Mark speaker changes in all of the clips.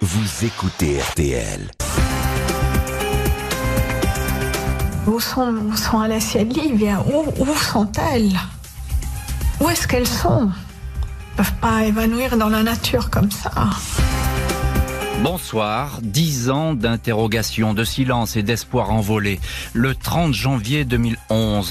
Speaker 1: Vous écoutez RTL.
Speaker 2: Où sont, où sont Alessia et Livia Où, où sont-elles? Où est-ce qu'elles sont? Elles peuvent pas évanouir dans la nature comme ça.
Speaker 3: Bonsoir. Dix ans d'interrogation, de silence et d'espoir envolé. Le 30 janvier 2011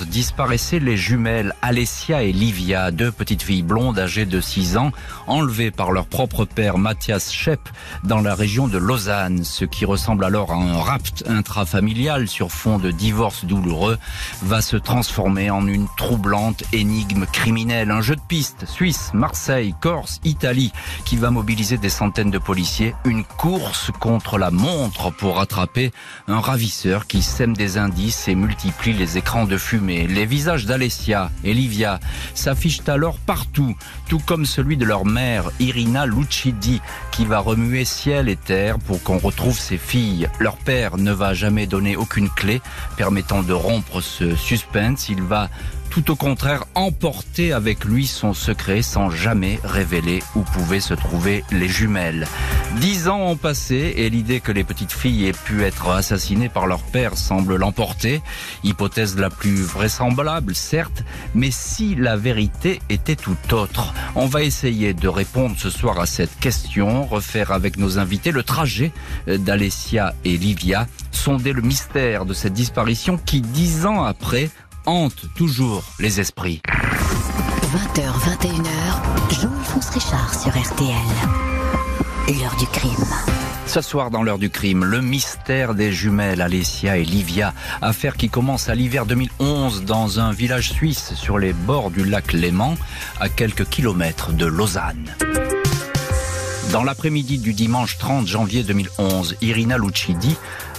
Speaker 3: disparaissaient les jumelles Alessia et Livia, deux petites filles blondes âgées de 6 ans, enlevées par leur propre père Mathias Schepp dans la région de Lausanne. Ce qui ressemble alors à un rapt intrafamilial sur fond de divorce douloureux va se transformer en une troublante énigme criminelle. Un jeu de piste Suisse, Marseille, Corse, Italie qui va mobiliser des centaines de policiers. Une course contre la montre pour attraper un ravisseur qui sème des indices et multiplie les écrans de fumée. Les visages d'Alessia et Livia s'affichent alors partout, tout comme celui de leur mère, Irina Lucidi, qui va remuer ciel et terre pour qu'on retrouve ses filles. Leur père ne va jamais donner aucune clé permettant de rompre ce suspense. Il va tout au contraire emporter avec lui son secret sans jamais révéler où pouvaient se trouver les jumelles. Dix ans ont passé et l'idée que les petites filles aient pu être assassinées par leur père semble l'emporter. Hypothèse la plus vraisemblable, certes, mais si la vérité était tout autre On va essayer de répondre ce soir à cette question, refaire avec nos invités le trajet d'Alessia et Livia, sonder le mystère de cette disparition qui, dix ans après, hante toujours les esprits.
Speaker 4: 20h, 21h, Jean-Alphonse Richard sur RTL. L'heure du crime.
Speaker 3: Ce soir dans l'heure du crime, le mystère des jumelles Alessia et Livia, affaire qui commence à l'hiver 2011 dans un village suisse sur les bords du lac Léman, à quelques kilomètres de Lausanne. Dans l'après-midi du dimanche 30 janvier 2011, Irina Lucidi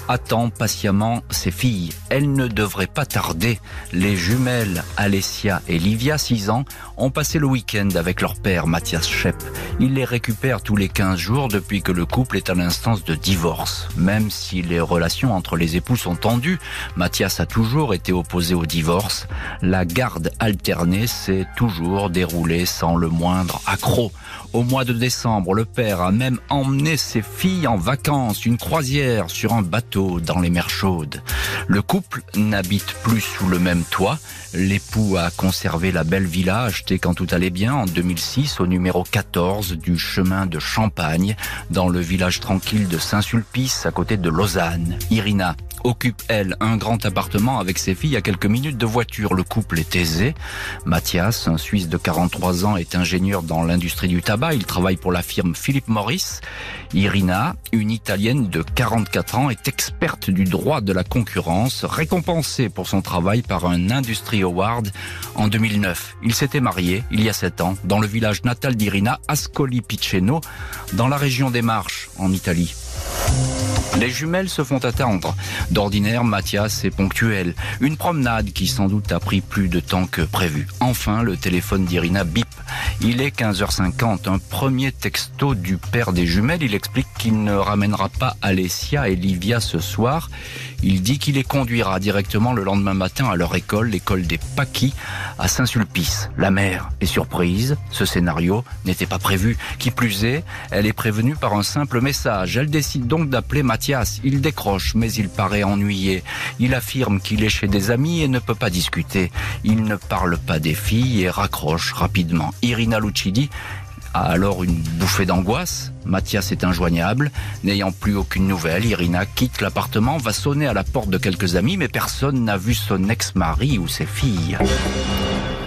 Speaker 3: attend patiemment ses filles. Elles ne devraient pas tarder. Les jumelles Alessia et Livia, 6 ans, ont passé le week-end avec leur père Mathias Schepp. Il les récupère tous les 15 jours depuis que le couple est à l'instance de divorce. Même si les relations entre les époux sont tendues, Mathias a toujours été opposé au divorce. La garde alternée s'est toujours déroulée sans le moindre accroc. Au mois de décembre, le père a même emmené ses filles en vacances, une croisière sur un bateau dans les mers chaudes. Le couple n'habite plus sous le même toit. L'époux a conservé la belle villa achetée quand tout allait bien en 2006 au numéro 14 du chemin de Champagne, dans le village tranquille de Saint-Sulpice à côté de Lausanne. Irina occupe, elle, un grand appartement avec ses filles à quelques minutes de voiture. Le couple est aisé. Mathias, un Suisse de 43 ans, est ingénieur dans l'industrie du tabac. Il travaille pour la firme Philip Morris. Irina, une Italienne de 44 ans, est experte du droit de la concurrence, récompensée pour son travail par un Industry Award en 2009. Il s'était marié il y a 7 ans dans le village natal d'Irina, Ascoli Piceno, dans la région des Marches, en Italie. Les jumelles se font attendre. D'ordinaire, Mathias est ponctuel. Une promenade qui sans doute a pris plus de temps que prévu. Enfin, le téléphone d'Irina bip. Il est 15h50. Un premier texto du père des jumelles. Il explique qu'il ne ramènera pas Alessia et Livia ce soir. Il dit qu'il les conduira directement le lendemain matin à leur école, l'école des Paquis, à Saint-Sulpice. La mère est surprise. Ce scénario n'était pas prévu. Qui plus est, elle est prévenue par un simple message. Elle décide donc d'appeler Mathias. Il décroche, mais il paraît ennuyé. Il affirme qu'il est chez des amis et ne peut pas discuter. Il ne parle pas des filles et raccroche rapidement. Irina Lucidi a alors une bouffée d'angoisse. Mathias est injoignable. N'ayant plus aucune nouvelle, Irina quitte l'appartement, va sonner à la porte de quelques amis, mais personne n'a vu son ex-mari ou ses filles.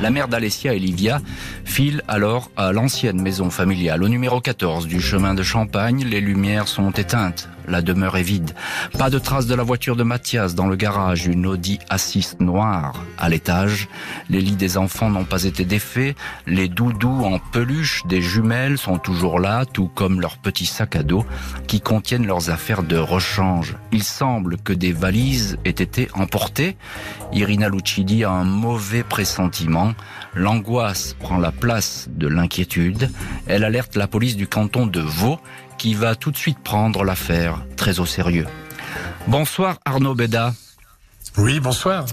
Speaker 3: La mère d'Alessia et Livia file alors à l'ancienne maison familiale, au numéro 14 du chemin de Champagne. Les lumières sont éteintes. La demeure est vide. Pas de trace de la voiture de Mathias dans le garage. Une Audi A6 noire à l'étage. Les lits des enfants n'ont pas été défaits. Les doudous en peluche des jumelles sont toujours là, tout comme leurs petits sacs à dos qui contiennent leurs affaires de rechange. Il semble que des valises aient été emportées. Irina Lucidi a un mauvais pressentiment. L'angoisse prend la place de l'inquiétude. Elle alerte la police du canton de Vaud qui va tout de suite prendre l'affaire très au sérieux. Bonsoir Arnaud Beda.
Speaker 5: Oui, bonsoir.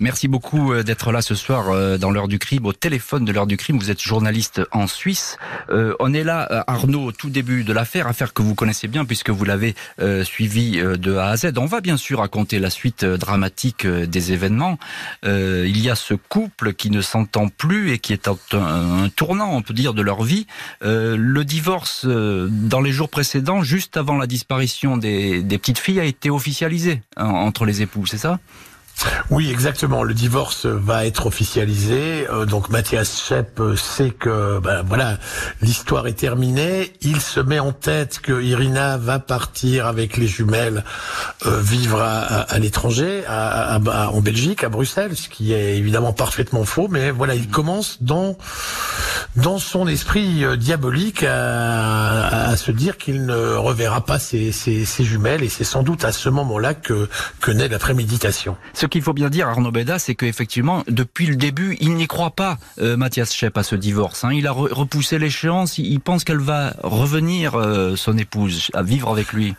Speaker 3: Merci beaucoup euh, d'être là ce soir euh, dans l'heure du crime, au téléphone de l'heure du crime. Vous êtes journaliste en Suisse. Euh, on est là, Arnaud, au tout début de l'affaire, affaire que vous connaissez bien puisque vous l'avez suivi de A à Z. On va bien sûr raconter la suite dramatique des événements. il y a ce couple qui ne s'entend plus et qui est un, un, tournant, on peut dire, de leur vie. le divorce dans les jours précédents, juste avant la disparition des, des petites filles, a été officialisé hein, entre les époux, c'est ça?
Speaker 5: Oui, exactement. Le divorce va être officialisé. Euh, donc Mathias Schepp euh, sait que ben, voilà, l'histoire est terminée. Il se met en tête que Irina va partir avec les jumelles euh, vivre à, l'étranger, en Belgique, à Bruxelles, ce qui est évidemment parfaitement faux. Mais voilà, il commence dans dans son esprit diabolique à, se dire qu'il ne reverra pas ses, jumelles. Et c'est sans doute à ce moment-là que naît la préméditation
Speaker 3: qu'il faut bien dire, Arnaud Beda, c'est qu'effectivement, depuis le début, il n'y croit pas, euh, Mathias Schepp, à ce divorce. Hein. Il a repoussé l'échéance, il pense qu'elle va revenir, euh, son épouse, à vivre avec lui.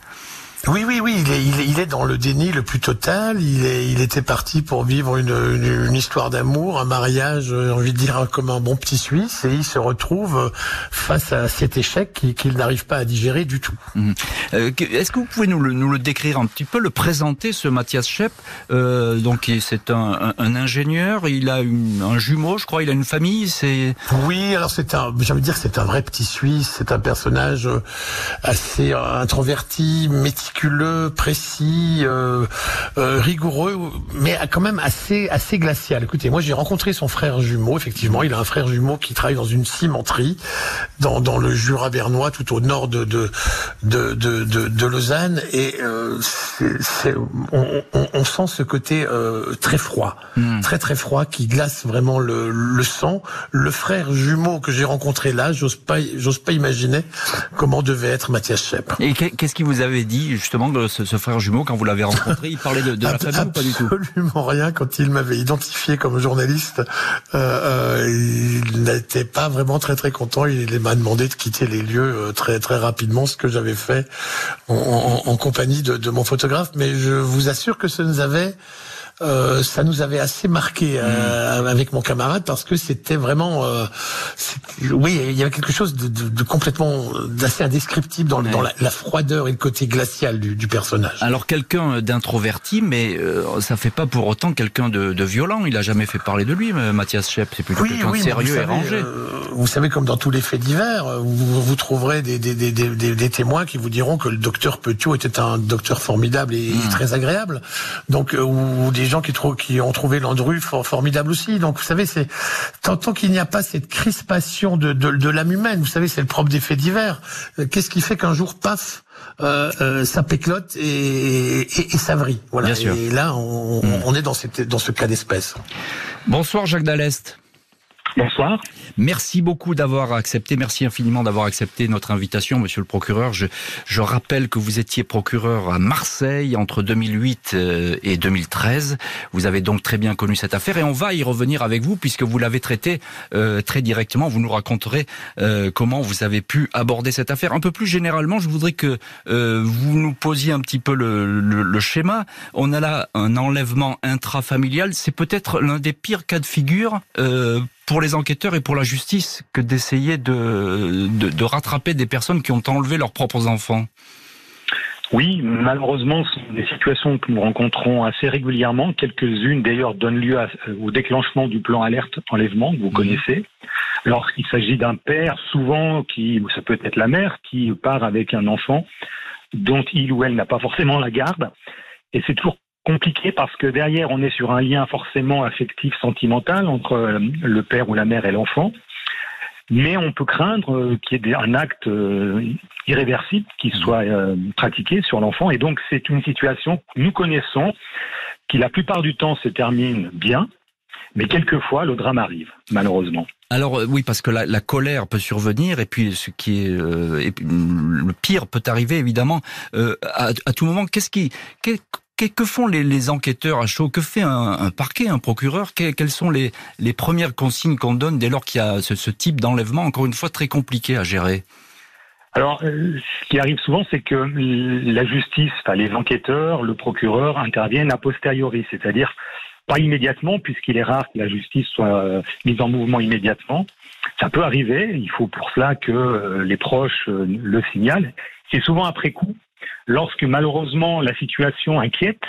Speaker 5: Oui, oui, oui, il est, il est, dans le déni le plus total. Il, est, il était parti pour vivre une, une, histoire d'amour, un mariage, j'ai envie de dire, comme un bon petit Suisse, et il se retrouve face à cet échec qu'il n'arrive pas à digérer du tout.
Speaker 3: Mhm. Euh, est-ce que vous pouvez nous le, nous le décrire un petit peu, le présenter, ce Mathias Schepp? Euh, Donc, c'est un, un, ingénieur, il a une, un jumeau, je crois, il a une famille, c'est...
Speaker 5: Oui, alors c'est un, j'ai envie de dire, c'est un vrai petit Suisse, c'est un personnage assez introverti, métier méticuleux, précis, euh, euh, rigoureux, mais quand même assez assez glacial. Écoutez, moi j'ai rencontré son frère jumeau. Effectivement, il a un frère jumeau qui travaille dans une cimenterie dans, dans le Jura bernois, tout au nord de de de de, de, Lausanne, et euh, c'est, on, on, on, sent ce côté euh, très froid, hmm. très très froid, qui glace vraiment le, le sang. Le frère jumeau que j'ai rencontré là, j'ose pas j'ose pas imaginer comment devait être Mathias Schepp.
Speaker 3: Et qu'est-ce qu'il vous avait dit justement de ce, frère jumeau quand vous l'avez rencontré Il parlait de, de la famille ou pas du tout
Speaker 5: Absolument rien. Quand il m'avait identifié comme journaliste, euh, euh, il n'était pas vraiment très très content. Il m'a demandé de quitter les lieux euh, très très rapidement, ce que j'avais fait en, en, en compagnie de, de, mon photographe. Mais je vous assure que ça nous avait euh, ça nous avait assez marqué euh, mm. avec mon camarade parce que c'était vraiment, euh, oui, il y avait quelque chose de, de, de complètement d'assez indescriptible dans, dans la, la, froideur et le côté glacial du, du personnage.
Speaker 3: Alors quelqu'un d'introverti, mais euh, ça fait pas pour autant quelqu'un de, de, violent. Il a jamais fait parler de lui, Mathias Schepp. C'est plutôt quelqu'un sérieux et rangé.
Speaker 5: vous savez, comme dans tous les faits divers, vous, vous trouverez des, des, des, des, témoins qui vous diront que le docteur Petiot était un docteur formidable et, mm. très agréable. Donc, ou des gens qui, qui ont trouvé Landru formidable aussi. Donc, vous savez, c'est tant, qu'il n'y a pas cette crispation de, de, l'âme humaine, vous savez, c'est le propre des faits divers. Euh, qu'est-ce qui fait qu'un jour, paf, euh, euh, ça péclote et, et, ça vrille? Voilà. Et là, on, hmm. on est dans, cette, dans ce cas d'espèce.
Speaker 3: Bonsoir, Jacques Dallest.
Speaker 6: Bonsoir.
Speaker 3: Merci beaucoup d'avoir accepté, merci infiniment d'avoir accepté notre invitation, monsieur le procureur. Je, je, rappelle que vous étiez procureur à Marseille entre 2008 euh, et 2013. Vous avez donc très bien connu cette affaire et on va y revenir avec vous puisque vous l'avez traité euh, très directement. Vous nous raconterez euh, comment vous avez pu aborder cette affaire. Un peu plus généralement, je voudrais que vous nous posiez un petit peu le, le, le schéma. On a là un enlèvement intrafamilial. C'est peut-être l'un des pires cas de figure pour les enquêteurs et pour la justice que d'essayer de, de, rattraper des personnes qui ont enlevé leurs propres enfants
Speaker 6: oui, malheureusement, ce sont des situations que nous rencontrons assez régulièrement. Quelques-unes, d'ailleurs, donnent lieu au déclenchement du plan alerte enlèvement que vous connaissez. Lorsqu'il s'agit d'un père, souvent, qui, ça peut être la mère, qui part avec un enfant dont il ou elle n'a pas forcément la garde. Et c'est toujours compliqué parce que derrière, on est sur un lien forcément affectif, sentimental entre euh, le père ou la mère et l'enfant. Mais on peut craindre euh, qu'il y ait un acte euh, irréversible qui soit pratiqué sur l'enfant. Et donc, c'est une situation que nous connaissons, qui la plupart du temps se termine bien, mais quelquefois, le drame arrive, malheureusement.
Speaker 3: Alors oui, parce que la, colère peut survenir et puis ce qui est le pire peut arriver évidemment à, tout moment. Qu'est-ce qui, que, font les, enquêteurs à chaud? Que fait un, parquet, un procureur? Quelles sont les, premières consignes qu'on donne dès lors qu'il y a ce, type d'enlèvement, encore une fois, très compliqué à gérer?
Speaker 6: Alors, euh, ce qui arrive souvent, c'est que la justice, enfin, les enquêteurs, le procureur interviennent a posteriori, c'est-à-dire pas immédiatement, puisqu'il est rare que la justice soit mise en mouvement immédiatement. Ça peut arriver, il faut pour cela que les proches le signalent. C'est souvent après coup, lorsque malheureusement la situation inquiète,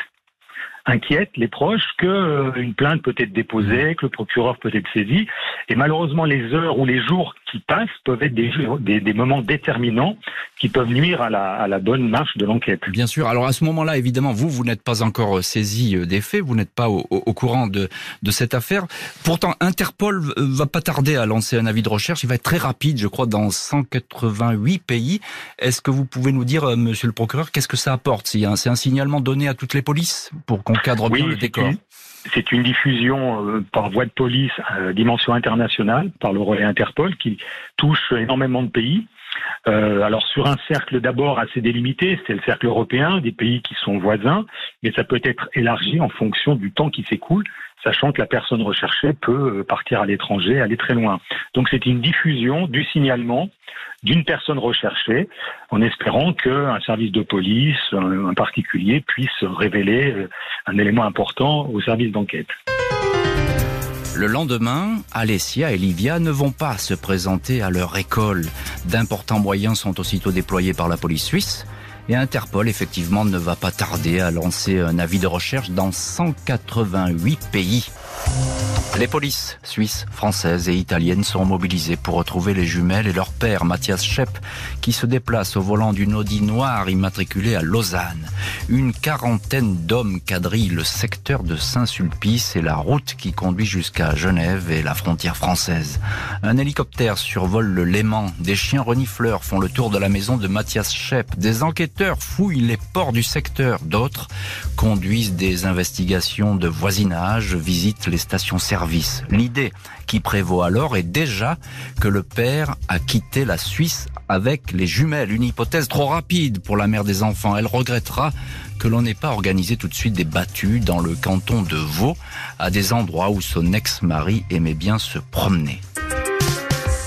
Speaker 6: inquiète les proches que euh, une plainte peut être déposée, que le procureur peut être saisi. Et malheureusement, les heures ou les jours qui passent peuvent être des, des, des moments déterminants qui peuvent nuire à la, à la bonne marche de l'enquête.
Speaker 3: Bien sûr. Alors à ce moment-là, évidemment, vous, vous n'êtes pas encore euh, saisi euh, des faits, vous n'êtes pas au, au, courant de, de cette affaire. Pourtant, Interpol va pas tarder à lancer un avis de recherche. Il va être très rapide, je crois, dans 188 pays. Est-ce que vous pouvez nous dire, monsieur le procureur, qu'est-ce que ça apporte? C'est un, un signalement donné à toutes les polices pour qu'on cadre bien le décor.
Speaker 6: C'est une diffusion euh, par voie de police à dimension internationale par le relais Interpol qui touche énormément de pays. Euh, alors sur un cercle d'abord assez délimité, c'est le cercle européen, des pays qui sont voisins, mais ça peut être élargi en fonction du temps qui s'écoule, sachant que la personne recherchée peut euh, partir à l'étranger, aller très loin. Donc c'est une diffusion du signalement d'une personne recherchée, en espérant qu'un service de police, un particulier, puisse révéler euh, un élément important au service d'enquête.
Speaker 3: Le lendemain, Alessia et Livia ne vont pas se présenter à leur école. D'importants moyens sont aussitôt déployés par la police suisse. Et Interpol, effectivement, ne va pas tarder à lancer un avis de recherche dans 188 pays. Les polices suisses, françaises et italiennes sont mobilisées pour retrouver les jumelles et leur père, Mathias Schepp, qui se déplace au volant d'une Audi noire immatriculée à Lausanne. Une quarantaine d'hommes quadrillent le secteur de Saint-Sulpice et la route qui conduit jusqu'à Genève et la frontière française. Un hélicoptère survole le Léman. Des chiens renifleurs font le tour de la maison de Mathias Schepp. Des enquêteurs fouillent les ports du secteur. D'autres conduisent des investigations de voisinage, visitent les stations-service. L'idée qui prévaut alors est déjà que le père a quitté la Suisse avec les jumelles. Une hypothèse trop rapide pour la mère des enfants. Elle regrettera que l'on n'ait pas organisé tout de suite des battues dans le canton de Vaud, à des endroits où son ex-mari aimait bien se promener.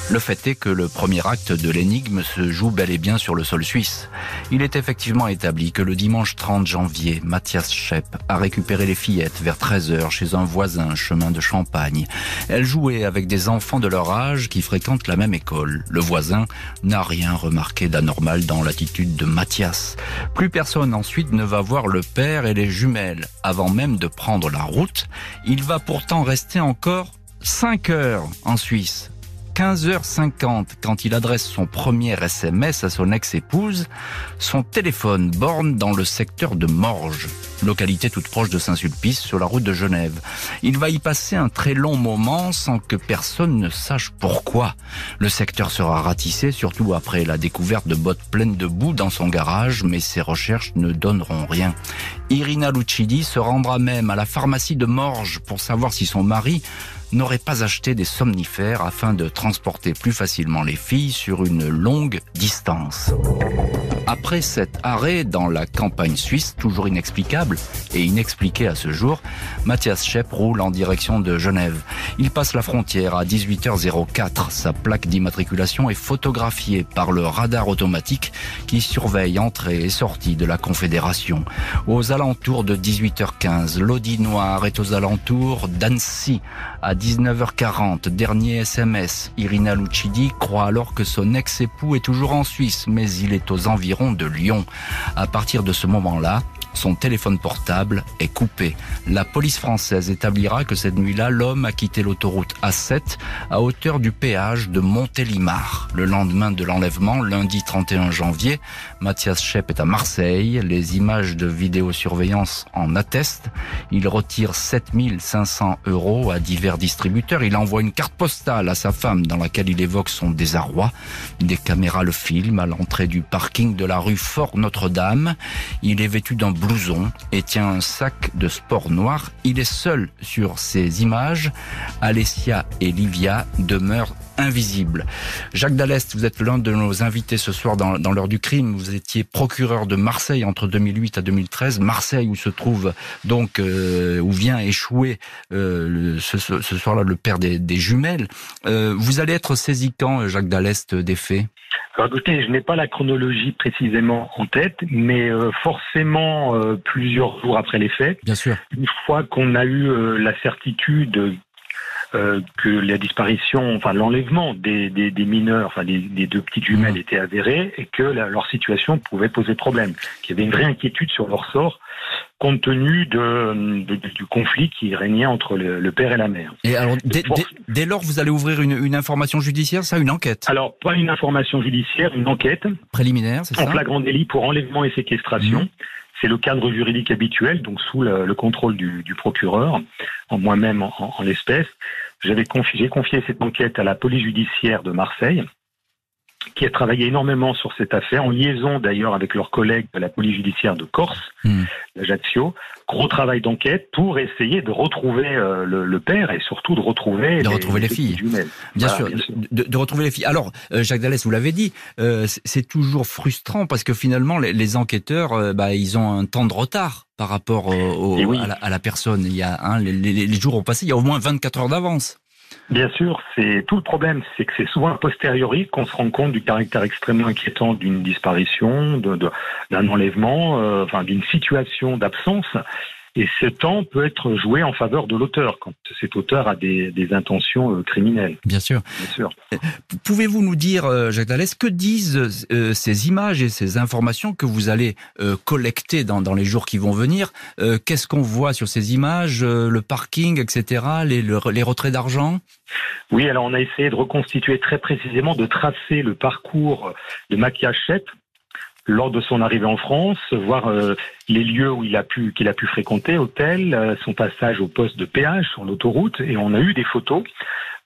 Speaker 3: Le fait est que le premier acte de l'énigme se joue bel et bien sur le sol suisse. Il est effectivement établi que le dimanche 30 janvier, Mathias Schepp a récupéré les fillettes vers 13h chez un voisin chemin de Champagne. Elles jouaient avec des enfants de leur âge qui fréquentent la même école. Le voisin n'a rien remarqué d'anormal dans l'attitude de Mathias. Plus personne ensuite ne va voir le père et les jumelles. Avant même de prendre la route, il va pourtant rester encore 5 heures en Suisse 15h50, quand il adresse son premier SMS à son ex-épouse, son téléphone borne dans le secteur de Morges, localité toute proche de Saint-Sulpice sur la route de Genève. Il va y passer un très long moment sans que personne ne sache pourquoi. Le secteur sera ratissé, surtout après la découverte de bottes pleines de boue dans son garage, mais ses recherches ne donneront rien. Irina Lucidi se rendra même à la pharmacie de Morges pour savoir si son mari n'aurait pas acheté des somnifères afin de transporter plus facilement les filles sur une longue distance. Après cet arrêt dans la campagne suisse, toujours inexplicable et inexpliqué à ce jour, Mathias Schepp roule en direction de Genève. Il passe la frontière à 18h04. Sa plaque d'immatriculation est photographiée par le radar automatique qui surveille entrée et sortie de la Confédération. Aux alentours de 18h15, l'Audi noir est aux alentours d'Annecy à 19h40, dernier SMS. Irina Lucidi croit alors que son ex-époux est toujours en Suisse, mais il est aux environs de Lyon. À partir de ce moment-là, son téléphone portable est coupé. La police française établira que cette nuit-là, l'homme a quitté l'autoroute A7 à hauteur du péage de Montélimar. Le lendemain de l'enlèvement, lundi 31 janvier, Mathias Schepp est à Marseille. Les images de vidéosurveillance en attestent. Il retire 7500 euros à divers distributeurs. Il envoie une carte postale à sa femme dans laquelle il évoque son désarroi. Des caméras le filment à l'entrée du parking de la rue Fort Notre-Dame. Il est vêtu d'un blouson et tient un sac de sport noir. Il est seul sur ces images. Alessia et Livia demeurent invisibles. Jacques Dallest, vous êtes l'un de nos invités ce soir dans, l'heure du crime. Étiez procureur de Marseille entre 2008 à 2013. Marseille où se trouve donc, euh, où vient échouer euh, ce, soir-là le père des, jumelles. Euh, vous allez être saisi quand, Jacques Dallest, des faits?
Speaker 6: Alors écoutez, je n'ai pas la chronologie précisément en tête, mais forcément plusieurs jours après les faits,
Speaker 3: Bien sûr.
Speaker 6: une fois qu'on a eu la certitude euh, que la disparition, enfin l'enlèvement des, des, des mineurs, enfin des, des deux petites jumelles
Speaker 3: Mhm.
Speaker 6: était avérée et que la- leur situation pouvait poser problème, qu'il y avait une vraie inquiétude sur leur sort compte tenu de, de- du conflit qui régnait entre le, le père et la mère.
Speaker 3: Et alors, dès, dès- dès lors, vous allez ouvrir une, une information judiciaire, ça, une enquête?
Speaker 6: Alors, pas une information judiciaire, une enquête
Speaker 3: préliminaire, c'est
Speaker 6: en
Speaker 3: ça?
Speaker 6: flagrant délit pour enlèvement et séquestration.
Speaker 3: Mhm.
Speaker 6: C'est le cadre juridique habituel, donc sous le, le contrôle du, du procureur, en moi-même en, en- en l'espèce. J'avais confié, j'ai confié cette enquête à la police judiciaire de Marseille, qui a travaillé énormément sur cette affaire, en liaison d'ailleurs avec leurs collègues de la police judiciaire de Corse,
Speaker 3: Mhm.
Speaker 6: d'Ajaccio. Gros travail d'enquête pour essayer de retrouver euh, le, le père et surtout de retrouver
Speaker 3: De retrouver les filles.
Speaker 6: jumelles.
Speaker 3: Bien,
Speaker 6: Voilà,
Speaker 3: sûr,
Speaker 6: bien sûr.
Speaker 3: De, de retrouver les filles. Alors, euh, Jacques Dallès, vous l'avez dit, euh, c'est- toujours frustrant parce que finalement, les, les enquêteurs, euh, bah, ils ont un temps de retard par rapport au- au-
Speaker 6: oui.
Speaker 3: à, la, à la personne. Il y a, hein, les, les- les jours ont passé, il y a au moins 24 heures d'avance.
Speaker 6: Bien sûr, c'est tout le problème, c'est que c'est souvent a posteriori qu'on se rend compte du caractère extrêmement inquiétant d'une disparition, d'un enlèvement, euh, enfin d'une situation d'absence. Et ce temps peut être joué en faveur de l'auteur quand cet auteur a des, des intentions euh, criminelles,
Speaker 3: Bien sûr.
Speaker 6: bien sûr.
Speaker 3: Pouvez-vous nous dire, euh, Jacques Dallès, que disent euh, ces images et ces informations que vous allez euh, collecter dans, dans les jours qui vont venir? Euh, Qu'est-ce qu'on voit sur ces images euh, Le parking, etc. Les, le- les retraits d'argent?
Speaker 6: Oui, alors on a essayé de reconstituer très précisément, de tracer le parcours de Mathias Chep lors de son arrivée en France, voir euh, les lieux où il a pu qu'il a pu fréquenter, hôtel, euh, son passage au poste de péage sur l'autoroute, et on a eu des photos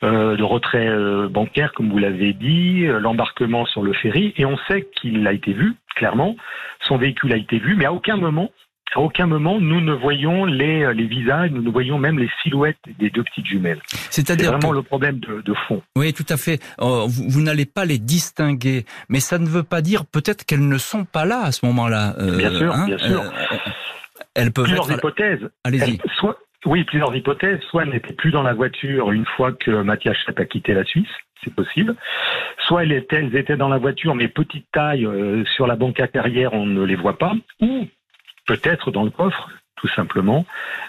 Speaker 6: euh, de retrait bancaire, comme vous l'avez dit, l'embarquement sur le ferry, et on sait qu'il a été vu clairement, son véhicule a été vu, mais à aucun moment à aucun moment, nous ne voyons les, euh, les visages, nous ne voyons même les silhouettes des deux petites jumelles. C'est
Speaker 3: C'est-à-dire
Speaker 6: vraiment
Speaker 3: que-
Speaker 6: le problème de, de fond.
Speaker 3: Oui, tout à fait. Euh, vous vous n'allez pas les distinguer, mais ça ne veut pas dire peut-être qu'elles ne sont pas là à ce moment-là. euh,
Speaker 6: Bien sûr, bien sûr.
Speaker 3: elles peuvent
Speaker 6: Plusieurs
Speaker 3: être.
Speaker 6: hypothèses.
Speaker 3: Allez-y.
Speaker 6: Soit, oui, plusieurs hypothèses. Soit elle n'était plus dans la voiture une fois que Mathias Chep a quitté la Suisse, c'est possible. Soit elles étaient, dans la voiture, mais petite taille, euh, sur la banquette arrière, on ne les voit pas. Ou peut-être dans le coffre, tout simplement.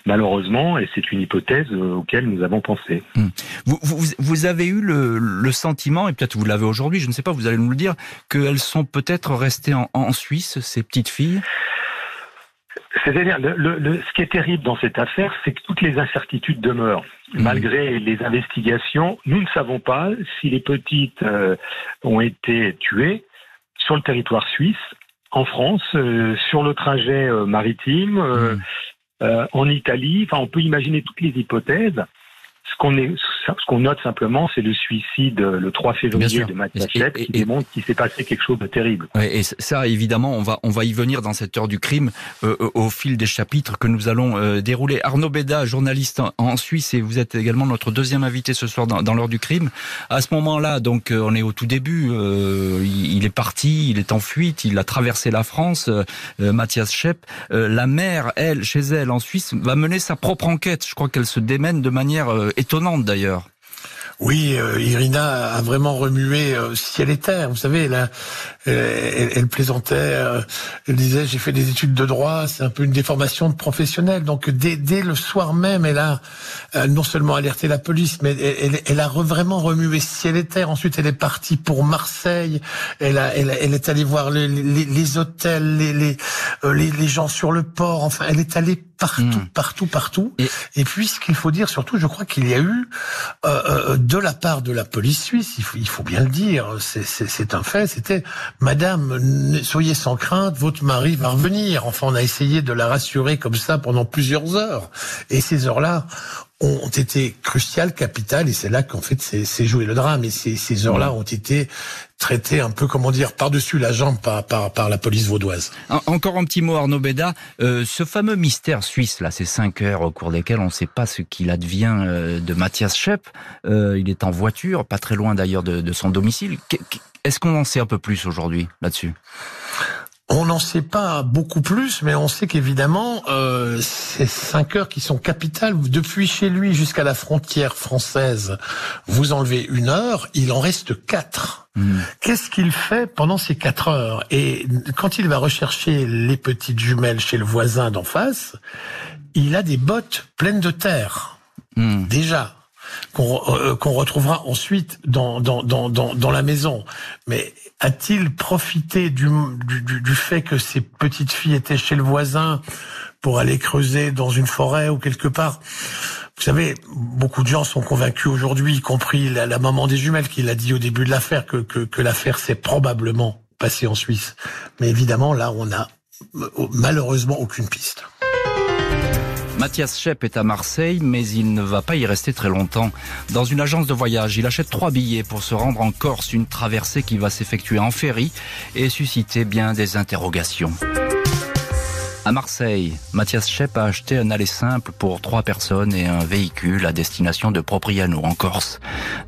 Speaker 6: Malheureusement, et c'est une hypothèse euh, auquel nous avons pensé.
Speaker 3: Vous, vous, vous avez eu le, le sentiment, et peut-être vous l'avez aujourd'hui, je ne sais pas, vous allez nous le dire, qu'elles sont peut-être restées en, en Suisse, ces petites filles?
Speaker 6: C'est-à-dire, le, le- le- ce qui est terrible dans cette affaire, c'est que toutes les incertitudes demeurent.
Speaker 3: Mhm.
Speaker 6: Malgré les investigations, nous ne savons pas si les petites euh, ont été tuées sur le territoire suisse, en France, euh, sur le trajet euh, maritime, euh, euh, en Italie. Enfin, on peut imaginer toutes les hypothèses. Ce qu'on qu'on note simplement, c'est le suicide euh, le 3
Speaker 3: Bien
Speaker 6: février de Chep,
Speaker 3: et-
Speaker 6: qui démontre qu'il s'est passé quelque chose de terrible.
Speaker 3: Et ça, évidemment, on va on va y venir dans cette heure du crime euh, au fil des chapitres que nous allons euh, dérouler. Arnaud Béda, journaliste en, Suisse, et vous êtes également notre deuxième invité ce soir dans, dans l'heure du crime. À ce moment-là, donc, euh, on est au tout début. euh, il, il est parti, il est en fuite, il a traversé la France. euh, euh, Mathias Schepp, Euh, la mère, elle, chez elle en Suisse, va mener sa propre enquête. Je crois qu'elle se démène de manière euh, étonnante d'ailleurs.
Speaker 5: Oui, euh, Irina a vraiment remué euh, ciel et terre. Vous savez, elle, a- elle, elle- plaisantait, euh, elle disait j'ai fait des études de droit, c'est un peu une déformation de professionnel. Donc dès, dès le soir même, elle a euh, non seulement alerté la police, mais elle, elle- a vraiment remué ciel et terre. Ensuite, elle est partie pour Marseille. Elle, a, elle, elle est allée voir les, les, les hôtels, les, les, euh, les gens sur le port. Enfin, elle est allée partout,
Speaker 3: Mm.
Speaker 5: partout, partout.
Speaker 3: Et-
Speaker 5: Et puis, ce qu'il faut dire surtout, je crois qu'il y a eu euh, euh, de la part de la police suisse, il faut, il faut bien le dire, c'est- un fait, c'était Madame, soyez sans crainte, votre mari va revenir. Enfin, on a essayé de la rassurer comme ça pendant plusieurs heures. Et ces heures-là ont été cruciales, capitales, et c'est là qu'en fait c'est c'est joué le drame. Et ces, ces heures-là ont été traitées un peu, comment dire, par-dessus la jambe par, la police vaudoise.
Speaker 3: En- Encore un petit mot, Arnaud Béda. Euh, ce fameux mystère suisse, là, ces cinq heures au cours desquelles on ne sait pas ce qu'il advient euh, de Mathias Schepp. Euh, il est en voiture, pas très loin d'ailleurs de, son domicile. Est-ce qu'on en sait un peu plus aujourd'hui là-dessus?
Speaker 5: On n'en sait pas beaucoup plus, mais on sait qu'évidemment, euh, ces cinq heures qui sont capitales, depuis chez lui jusqu'à la frontière française, vous enlevez une heure, il en reste quatre. Hmm. Qu'est-ce qu'il fait pendant ces quatre heures? Et quand il va rechercher les petites jumelles chez le voisin d'en face, il a des bottes pleines de terre. Hmm. Déjà qu'on euh, retrouvera ensuite dans, dans, dans, dans, la maison. Mais a-t-il profité du, du, du, fait que ces petites filles étaient chez le voisin pour aller creuser dans une forêt ou quelque part? Vous savez, beaucoup de gens sont convaincus aujourd'hui, y compris la, maman des jumelles qui l'a dit au début de l'affaire, que, que, que l'affaire s'est probablement passée en Suisse. Mais évidemment, là, on a euh, malheureusement aucune piste.
Speaker 3: Mathias Schepp est à Marseille, mais il ne va pas y rester très longtemps. Dans une agence de voyage, il achète trois billets pour se rendre en Corse, une traversée qui va s'effectuer en ferry et susciter bien des interrogations. À Marseille, Mathias Schepp a acheté un aller simple pour trois personnes et un véhicule à destination de Propriano en Corse.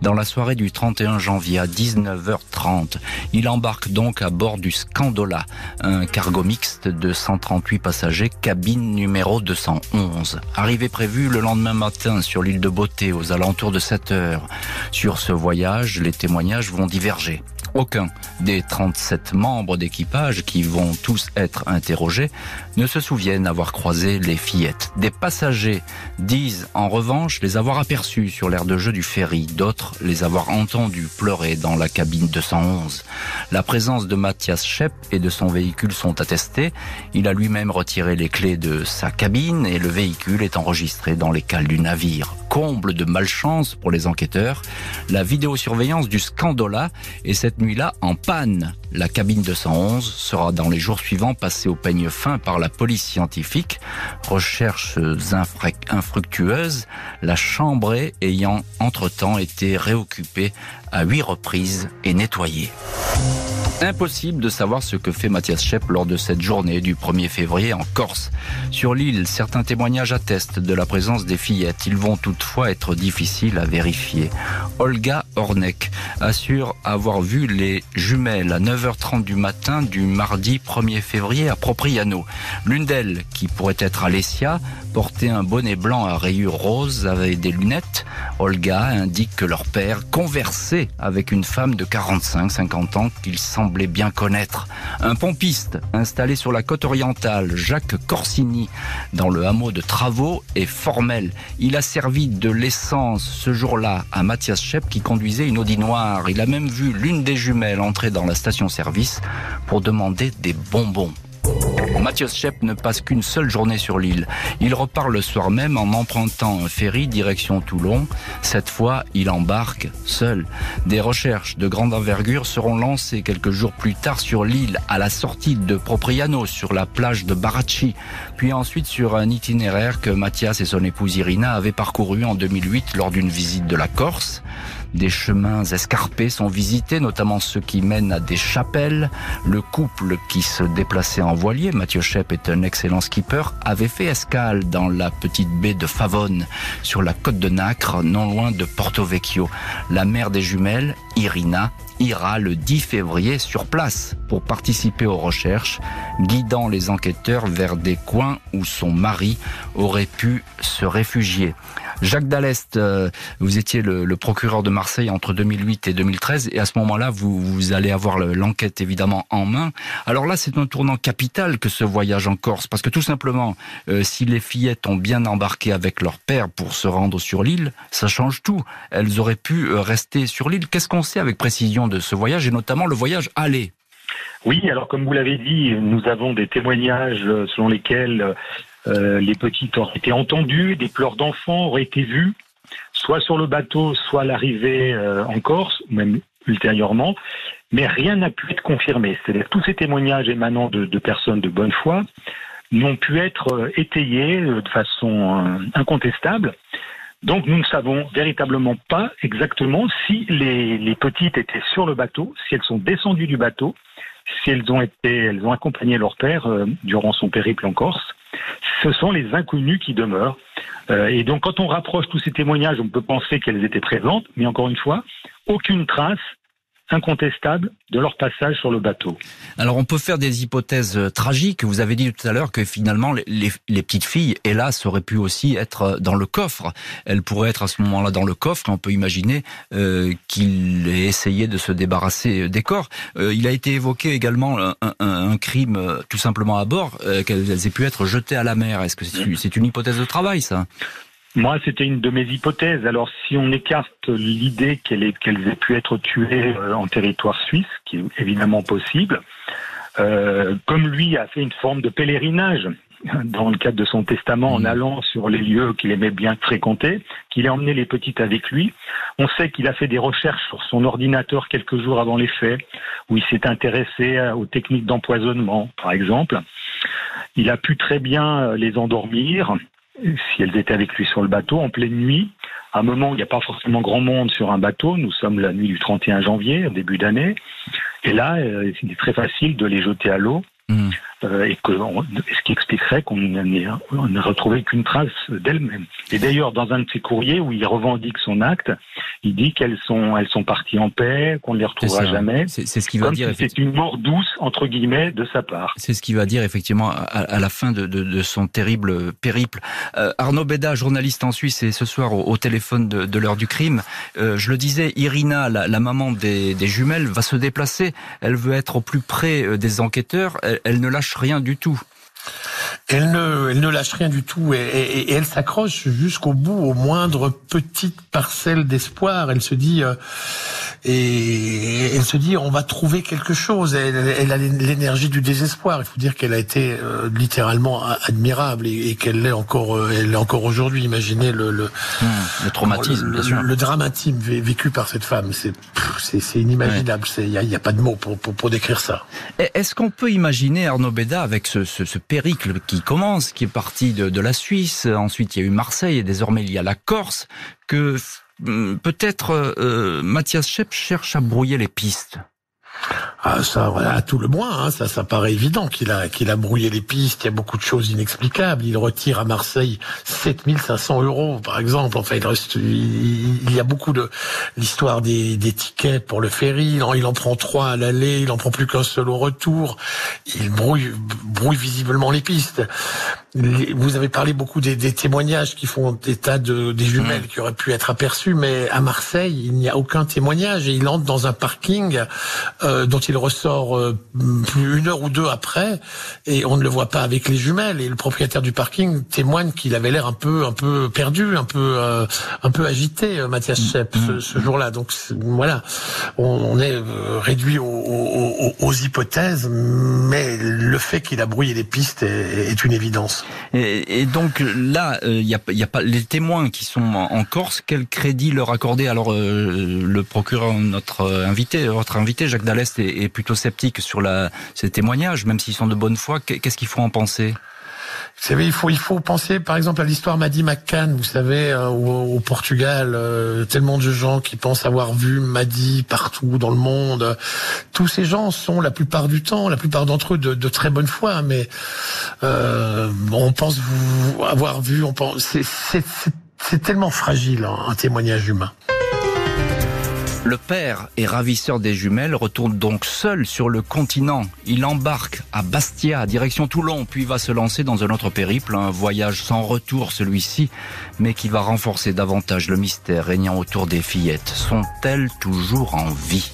Speaker 3: Dans la soirée du 31 janvier à 19h30, il embarque donc à bord du Scandola, un cargo mixte de 138 passagers, cabine numéro 211. Arrivée prévue le lendemain matin sur l'île de Beauté aux alentours de 7 heures. Sur ce voyage, les témoignages vont diverger. Aucun des 37 membres d'équipage qui vont tous être interrogés ne se souviennent avoir croisé les fillettes. Des passagers disent en revanche les avoir aperçus sur l'air de jeu du ferry, d'autres les avoir entendus pleurer dans la cabine 211. La présence de Mathias Schepp et de son véhicule sont attestées. Il a lui-même retiré les clés de sa cabine et le véhicule est enregistré dans les cales du navire comble de malchance pour les enquêteurs, la vidéosurveillance du Scandola est cette nuit-là en panne. La cabine 211 sera dans les jours suivants passée au peigne fin par la police scientifique. Recherches infructueuses, la chambrée ayant entre-temps été réoccupée à huit reprises et nettoyée. Impossible de savoir ce que fait Mathias Schepp lors de cette journée du 1er février en Corse. Sur l'île, certains témoignages attestent de la présence des fillettes. Ils vont toutefois être difficiles à vérifier. Olga Ornek assure avoir vu les jumelles à 9h30 du matin du mardi 1er février à Propriano. L'une d'elles, qui pourrait être Alessia, portait un bonnet blanc à rayures roses avec des lunettes. Olga indique que leur père conversait avec une femme de 45-50 ans qu'il semblait bien connaître. Un pompiste installé sur la côte orientale, Jacques Corsini, dans le hameau de Travaux, est formel. Il a servi de l'essence ce jour-là à Mathias Schepp qui conduisait une Audi noire. Il a même vu l'une des jumelles entrer dans la station-service pour demander des bonbons. Mathias Schepp ne passe qu'une seule journée sur l'île. Il repart le soir même en empruntant un ferry direction Toulon. Cette fois, il embarque seul. Des recherches de grande envergure seront lancées quelques jours plus tard sur l'île, à la sortie de Propriano, sur la plage de Baracci, puis ensuite sur un itinéraire que Mathias et son épouse Irina avaient parcouru en 2008 lors d'une visite de la Corse. Des chemins escarpés sont visités, notamment ceux qui mènent à des chapelles. Le couple qui se déplaçait en voilier, Mathieu Shep est un excellent skipper, avait fait escale dans la petite baie de Favone, sur la côte de Nacre, non loin de Porto Vecchio. La mère des jumelles, Irina, ira le 10 février sur place pour participer aux recherches, guidant les enquêteurs vers des coins où son mari aurait pu se réfugier. Jacques Dallest, euh, vous étiez le, procureur de Marseille entre 2008 et 2013, et à ce moment-là, vous, vous allez avoir l'enquête évidemment en main. Alors là, c'est un tournant capital que ce voyage en Corse, parce que tout simplement, euh, si les fillettes ont bien embarqué avec leur père pour se rendre sur l'île, ça change tout. Elles auraient pu euh, rester sur l'île. Qu'est-ce qu'on sait avec précision de ce voyage, et notamment le voyage aller?
Speaker 6: Oui, alors comme vous l'avez dit, nous avons des témoignages selon lesquels euh, les petites auraient été entendues, des pleurs d'enfants auraient été vus, soit sur le bateau, soit à l'arrivée euh, en Corse, ou même ultérieurement, mais rien n'a pu être confirmé. C'est-à-dire tous ces témoignages émanant de, de, personnes de bonne foi n'ont pu être euh, étayés de façon incontestable. Donc nous ne savons véritablement pas exactement si les, les, petites étaient sur le bateau, si elles sont descendues du bateau, si elles ont été, elles ont accompagné leur père durant son périple en Corse, ce sont les inconnus qui demeurent. Euh, et donc quand on rapproche tous ces témoignages, on peut penser qu'elles étaient présentes, mais encore une fois, aucune trace incontestable de leur passage sur le bateau.
Speaker 3: Alors on peut faire des hypothèses euh, tragiques. Vous avez dit tout à l'heure que finalement les, les, petites filles, hélas, auraient pu aussi être euh, dans le coffre. Elles pourraient être à ce moment-là dans le coffre. On peut imaginer euh, qu'il ait essayé de se débarrasser des corps. Euh, il a été évoqué également un, un, un crime tout simplement à bord, euh, qu'elles aient pu être jetées à la mer. Est-ce que c'est une hypothèse de travail, ça?
Speaker 6: Moi, c'était une de mes hypothèses. Alors, si on écarte l'idée qu'elles aient pu être tuées euh, en territoire suisse, qui est évidemment possible, euh, comme lui a fait une forme de pèlerinage dans le cadre de son testament en mmh. allant sur les lieux qu'il aimait bien fréquenter, qu'il a emmené les petites avec lui. On sait qu'il a fait des recherches sur son ordinateur quelques jours avant les faits, où il s'est intéressé aux techniques d'empoisonnement, par exemple. Il a pu très bien euh, les endormir, si elles étaient avec lui sur le bateau en pleine nuit, à un moment où il n'y a pas forcément grand monde sur un bateau, nous sommes la nuit du 31 janvier, début d'année, et là, euh, c'est très facile de les jeter à l'eau. Mmh. Euh, et que ce qui expliquerait qu'on n'a retrouvé qu'une trace d'elle-même. Et d'ailleurs, dans un de ses courriers où il revendique son acte, il dit qu'elles sont, elles sont parties en paix, qu'on ne les retrouvera jamais.
Speaker 3: C'est ce qui va dire.
Speaker 6: c'est une mort douce entre guillemets de sa part.
Speaker 3: C'est ce qui va dire effectivement à, à la fin de, de, de, son terrible périple. Euh, Arnaud Beda, journaliste en Suisse, et ce soir au, au téléphone de, de l'heure du crime. Euh, je le disais, Irina, la, la maman des, des, jumelles, va se déplacer. Elle veut être au plus près euh, des enquêteurs. Elle, elle ne lâche rien du tout.
Speaker 5: Elle ne, elle ne lâche rien du tout et, et, et elle s'accroche jusqu'au bout, aux moindres petites parcelles d'espoir. Elle se dit, euh, et elle se dit, on va trouver quelque chose. Elle, elle a l'énergie du désespoir. Il faut dire qu'elle a été euh, littéralement admirable et, et qu'elle l'est encore, euh, elle l'est encore aujourd'hui. Imaginez le le,
Speaker 3: mmh, le traumatisme,
Speaker 5: le,
Speaker 3: bien sûr.
Speaker 5: le dramatisme vécu par cette femme. C'est c'est inimaginable. Il n'y a, y a, pas de mots pour, pour, pour décrire ça.
Speaker 3: Est-ce qu'on peut imaginer Arnaud Beda avec ce, ce, ce périple qui commence, qui est parti de, la Suisse, ensuite il y a eu Marseille et désormais il y a la Corse, que mm, peut-être euh, Mathias Schepp cherche à brouiller les pistes.
Speaker 5: Ah, ça, à tout le moins, hein, ça, ça paraît évident qu'il a, qu'il a brouillé les pistes. Il y a beaucoup de choses inexplicables. Il retire à Marseille 7500 euros, par exemple. Enfin, il, reste, il, il y a beaucoup de l'histoire des, des, tickets pour le ferry. Il en, il en prend trois à l'aller, il en prend plus qu'un seul au retour. Il brouille, brouille visiblement les pistes. Vous avez parlé beaucoup des, des témoignages qui font état de, des jumelles mmh. qui auraient pu être aperçues, mais à Marseille, il n'y a aucun témoignage et il entre dans un parking euh, dont il ressort euh, une heure ou deux après et on ne le voit pas avec les jumelles et le propriétaire du parking témoigne qu'il avait l'air un peu un peu perdu, un peu euh, un peu agité, euh, Mathias Schepp, mmh. ce, ce jour-là. Donc voilà, on, on est euh, réduit aux, aux, aux, hypothèses, mais le fait qu'il a brouillé les pistes est, est une évidence.
Speaker 3: Et, donc là, il euh, n'y a, y a, pas les témoins qui sont en, Corse. Quel crédit leur accorder? Alors euh, le procureur, notre invité, votre invité, Jacques Dallest, est, est plutôt sceptique sur la, ces témoignages, même s'ils sont de bonne foi. Qu'est-ce qu'il faut en penser?
Speaker 5: Vous savez, il faut, il faut penser par exemple à l'histoire Maddy McCann, vous savez, euh, au, Portugal, euh, tellement de gens qui pensent avoir vu Maddy partout dans le monde. Tous ces gens sont la plupart du temps, la plupart d'entre eux de, très bonne foi, mais euh, on pense avoir vu, on pense, c'est tellement fragile hein, un témoignage humain.
Speaker 3: Le père et ravisseur des jumelles retourne donc seul sur le continent. Il embarque à Bastia, direction Toulon, puis va se lancer dans un autre périple, un voyage sans retour celui-ci, mais qui va renforcer davantage le mystère régnant autour des fillettes. Sont-elles toujours en vie?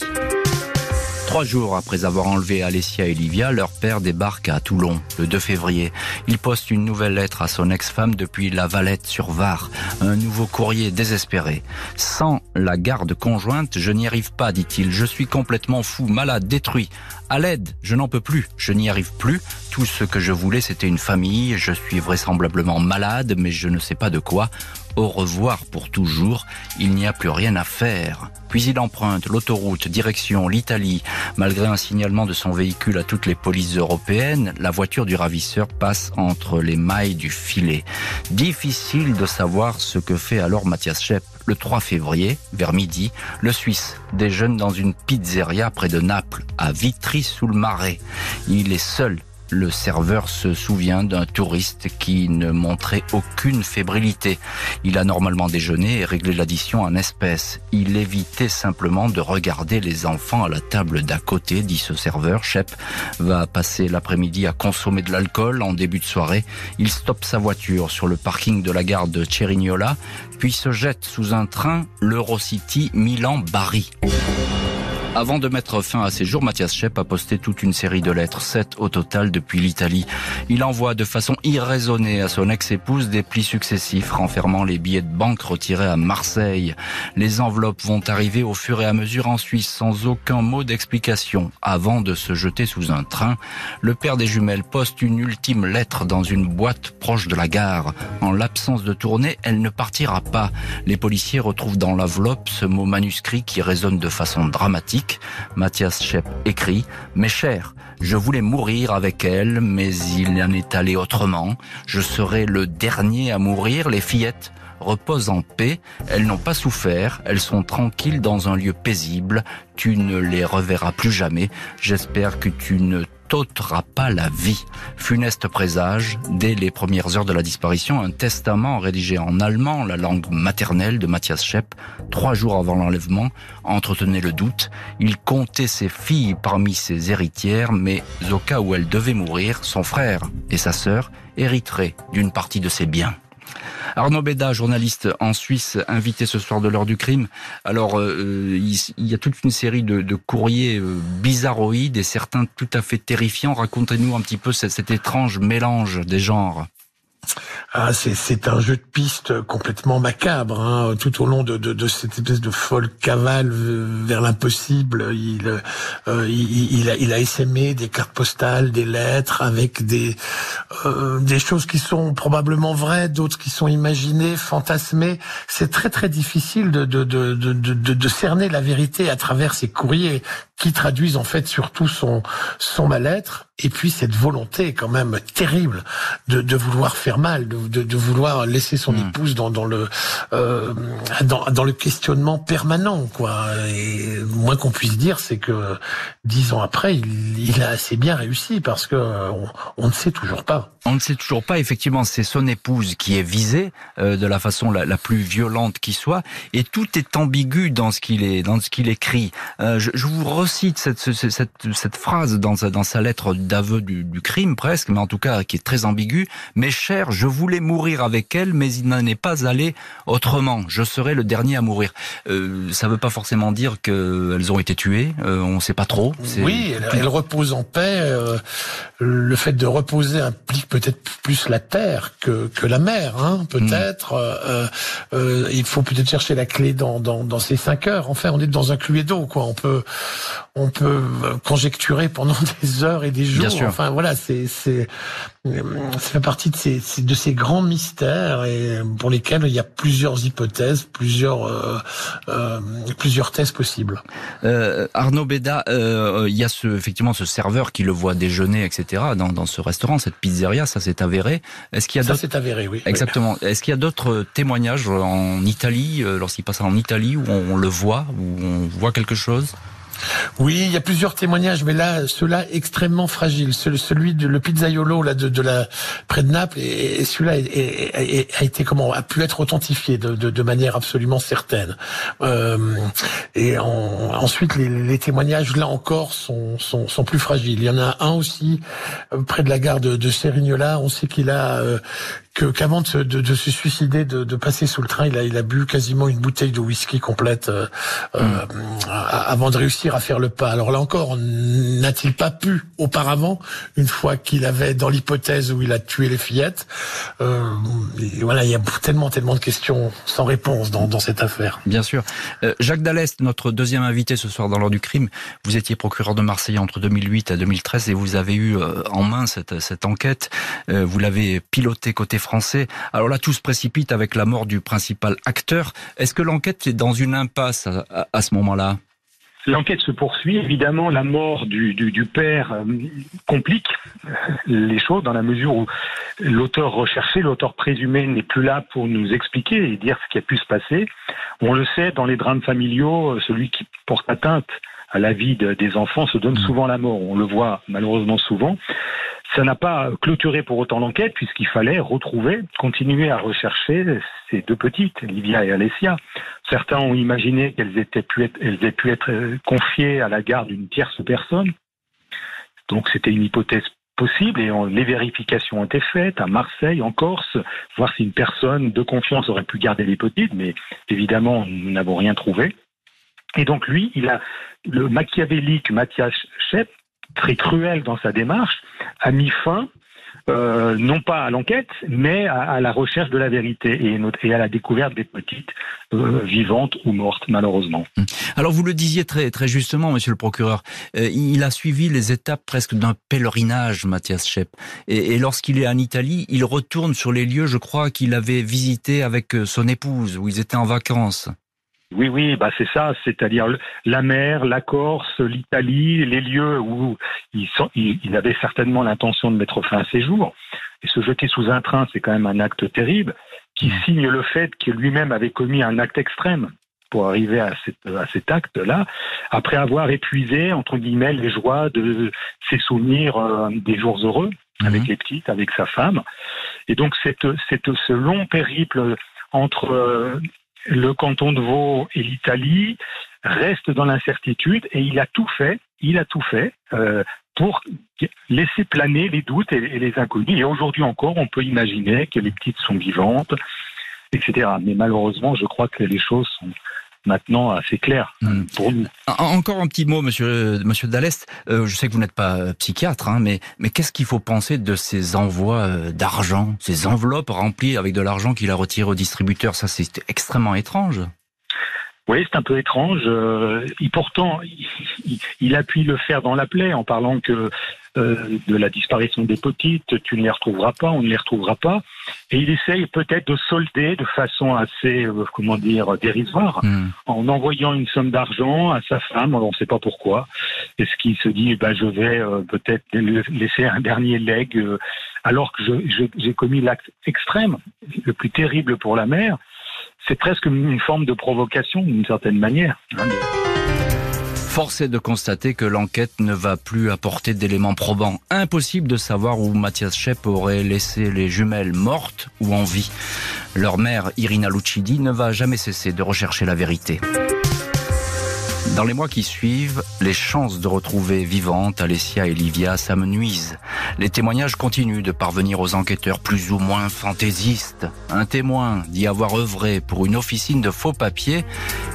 Speaker 3: Trois jours après avoir enlevé Alessia et Livia, leur père débarque à Toulon le 2 février. Il poste une nouvelle lettre à son ex-femme depuis la Valette sur Var. Un nouveau courrier désespéré. Sans la garde conjointe, je n'y arrive pas, dit-il. Je suis complètement fou, malade, détruit. À l'aide, je n'en peux plus, je n'y arrive plus. Tout ce que je voulais, c'était une famille. Je suis vraisemblablement malade, mais je ne sais pas de quoi au revoir pour toujours, il n'y a plus rien à faire. Puis il emprunte l'autoroute direction l'Italie. Malgré un signalement de son véhicule à toutes les polices européennes, la voiture du ravisseur passe entre les mailles du filet. Difficile de savoir ce que fait alors Mathias Schepp. Le 3 février, vers midi, le Suisse déjeune dans une pizzeria près de Naples, à Vitry-sous-le-Marais. Il est seul Le serveur se souvient d'un touriste qui ne montrait aucune fébrilité. Il a normalement déjeuné et réglé l'addition en espèces. Il évitait simplement de regarder les enfants à la table d'à côté, dit ce serveur. Shep va passer l'après-midi à consommer de l'alcool en début de soirée. Il stoppe sa voiture sur le parking de la gare de Cerignola, puis se jette sous un train l'Eurocity Milan-Bari. Avant de mettre fin à ses jours, Mathias Shep a posté toute une série de lettres, sept au total depuis l'Italie. Il envoie de façon irraisonnée à son ex-épouse des plis successifs renfermant les billets de banque retirés à Marseille. Les enveloppes vont arriver au fur et à mesure en Suisse sans aucun mot d'explication. Avant de se jeter sous un train, le père des jumelles poste une ultime lettre dans une boîte proche de la gare. En l'absence de tournée, elle ne partira pas. Les policiers retrouvent dans l'enveloppe ce mot manuscrit qui résonne de façon dramatique Mathias Shep écrit Mes chers, je voulais mourir avec elle, mais il en est allé autrement. Je serai le dernier à mourir. Les fillettes reposent en paix. Elles n'ont pas souffert. Elles sont tranquilles dans un lieu paisible. Tu ne les reverras plus jamais. J'espère que tu ne t'ôtera pas la vie. Funeste présage, dès les premières heures de la disparition, un testament rédigé en allemand, la langue maternelle de Matthias Schepp, trois jours avant l'enlèvement, entretenait le doute. Il comptait ses filles parmi ses héritières, mais au cas où elles devaient mourir, son frère et sa sœur hériteraient d'une partie de ses biens. Arnaud Béda, journaliste en Suisse, invité ce soir de l'heure du crime. Alors, euh, il, y a toute une série de, courriers euh, bizarroïdes et certains tout à fait terrifiants. Racontez-nous un petit peu cet étrange mélange des genres.
Speaker 5: Ah, c'est un jeu de piste complètement macabre. Hein. Tout au long de, de, de, cette espèce de folle cavale vers l'impossible, il, euh, il, il, a, il a des cartes postales, des lettres avec des, euh, des choses qui sont probablement vraies, d'autres qui sont imaginées, fantasmées. C'est très très difficile de, de, de, de, de, cerner la vérité à travers ces courriers qui traduisent en fait surtout son, son mal-être et puis cette volonté quand même terrible de, de vouloir faire mal, de, de, de vouloir laisser son hmm. épouse dans, dans le euh, dans, dans, le questionnement permanent quoi. Et moins qu'on puisse dire, c'est que dix ans après, il, il, a assez bien réussi parce que on, on, ne sait toujours pas.
Speaker 3: On ne sait toujours pas. Effectivement, c'est son épouse qui est visée euh, de la façon la, la, plus violente qui soit, et tout est ambigu dans ce qu'il est dans ce qu'il écrit. Euh, je, je, vous recite cette, cette, cette, phrase dans sa, dans sa lettre d'aveu du, du crime presque, mais en tout cas qui est très ambiguë. Mes chers, je voulais mourir avec elle, mais il n'en est pas allé autrement. Je serai le dernier à mourir. Euh, ça ne veut pas forcément dire qu'elles ont été tuées. Euh, on ne sait pas trop.
Speaker 5: Oui, elle, repose en paix. Euh, le fait de reposer implique peut-être plus la terre que, que la mer, hein, peut-être. Hmm. il faut peut-être chercher la clé dans, dans, dans ces cinq heures. Enfin, on est dans un cluedo, quoi. On peut, on peut conjecturer pendant des heures et des jours. Enfin, voilà, c'est, c'est, ça fait partie de ces, de ces grands mystères et pour lesquels il y a plusieurs hypothèses, plusieurs, euh, euh, plusieurs thèses possibles.
Speaker 3: Euh, Arnaud Béda, euh, il y a ce, effectivement ce serveur qui le voit déjeuner, etc. Dans, dans ce restaurant, cette pizzeria, ça s'est avéré.
Speaker 5: Est-ce qu'il y a ça c'est avéré, oui.
Speaker 3: Exactement. Est-ce qu'il y a d'autres témoignages en Italie, lorsqu'il passe en Italie, où on le voit, où on voit quelque chose?
Speaker 5: Oui, il y a plusieurs témoignages, mais là, ceux-là extrêmement fragiles. Celui de le pizzaiolo là de, la près de Naples, et, celui-là a été comment a pu être authentifié de, de, de manière absolument certaine. Euh, et ensuite, les, les, témoignages là encore sont, sont, sont, plus fragiles. Il y en a un aussi euh, près de la gare de, de Sérignola. On sait qu'il a euh, qu'avant de, de, de, se suicider, de, de, passer sous le train, il a, il a bu quasiment une bouteille de whisky complète euh, euh avant de réussir à faire le pas. Alors là encore, n'a-t-il pas pu auparavant, une fois qu'il avait dans l'hypothèse où il a tué les fillettes, euh, voilà, il y a tellement, tellement de questions sans réponse dans, dans cette affaire.
Speaker 3: Bien sûr. Euh, Jacques Dallest, notre deuxième invité ce soir dans l'heure du crime, vous étiez procureur de Marseille entre 2008 et 2013 et vous avez eu en main cette, cette enquête. vous l'avez pilotée côté français. Alors là, tout se précipite avec la mort du principal acteur. Est-ce que l'enquête est dans une impasse à, ce moment-là?
Speaker 6: L'enquête se poursuit. Évidemment, la mort du, du, père euh, complique les choses dans la mesure où l'auteur recherché, l'auteur présumé n'est plus là pour nous expliquer et dire ce qui a pu se passer. On le sait, dans les drames familiaux, euh, celui qui porte atteinte à la vie des enfants se donne mmh. souvent la mort. On le voit malheureusement souvent Ça n'a pas clôturé pour autant l'enquête puisqu'il fallait retrouver, continuer à rechercher ces deux petites, Livia et Alessia. Certains ont imaginé qu'elles étaient pu être, elles aient pu être confiées à la garde d'une tierce personne. Donc c'était une hypothèse possible et les vérifications ont été faites à Marseille, en Corse, voir si une personne de confiance aurait pu garder les petites, mais évidemment nous n'avons rien trouvé. Et donc lui, il a le machiavélique Mathias Shep, très cruel dans sa démarche, a mis fin euh, non pas à l'enquête, mais à, la recherche de la vérité et, à la découverte des petites euh, vivantes ou mortes, malheureusement.
Speaker 3: Hum. Alors vous le disiez très, très justement, monsieur le procureur, euh, il a suivi les étapes presque d'un pèlerinage, Mathias Schepp. Et, et lorsqu'il est en Italie, il retourne sur les lieux, je crois, qu'il avait visités avec son épouse, où ils étaient en vacances.
Speaker 6: Oui, oui, bah c'est ça, c'est-à-dire la mer, la Corse, l'Italie, les lieux où il, il avait certainement l'intention de mettre fin à ses jours. Et se jeter sous un train, c'est quand même un acte terrible qui mmh. signe le fait qu'il lui-même avait commis un acte extrême pour arriver à, à cet acte-là, après avoir épuisé, entre guillemets, les joies de ses souvenirs euh, des jours heureux, avec mmh. les petites, avec sa femme. Et donc, cette, cette, ce long périple entre euh, le canton de Vaud et l'Italie restent dans l'incertitude et il a tout fait, il a tout fait euh, pour laisser planer les doutes et, les inconnus. Et aujourd'hui encore, on peut imaginer que les petites sont vivantes, etc. Mais malheureusement, je crois que les choses sont maintenant assez clair hmm. pour nous.
Speaker 3: Encore un petit mot, monsieur, monsieur Dallest. Euh, je sais que vous n'êtes pas euh, psychiatre, hein, mais, mais qu'est-ce qu'il faut penser de ces envois euh, d'argent, ces enveloppes remplies avec de l'argent qu'il a retiré au distributeur? Ça, c'est extrêmement étrange.
Speaker 6: Oui, c'est un peu étrange. et pourtant, il, il, appuie le fer dans la plaie en parlant que euh, de la disparition des petites, tu ne les retrouveras pas, on ne les retrouvera pas. Et il essaye peut-être de solder de façon assez, euh, comment dire, dérisoire, hmm. en envoyant une somme d'argent à sa femme, on ne sait pas pourquoi. Est-ce qu'il se dit, bah, je vais euh, peut-être laisser un dernier leg, alors que j'ai commis l'acte extrême, le plus terrible pour la mère C'est presque une forme de provocation, d'une certaine manière. Hein,
Speaker 3: Force est de constater que l'enquête ne va plus apporter d'éléments probants. Impossible de savoir où Mathias Schepp aurait laissé les jumelles mortes ou en vie. Leur mère, Irina Lucidi, ne va jamais cesser de rechercher la vérité. Dans les mois qui suivent, les chances de retrouver vivantes Alessia et Livia s'amenuisent. Les témoignages continuent de parvenir aux enquêteurs plus ou moins fantaisistes. Un témoin dit avoir œuvré pour une officine de faux papiers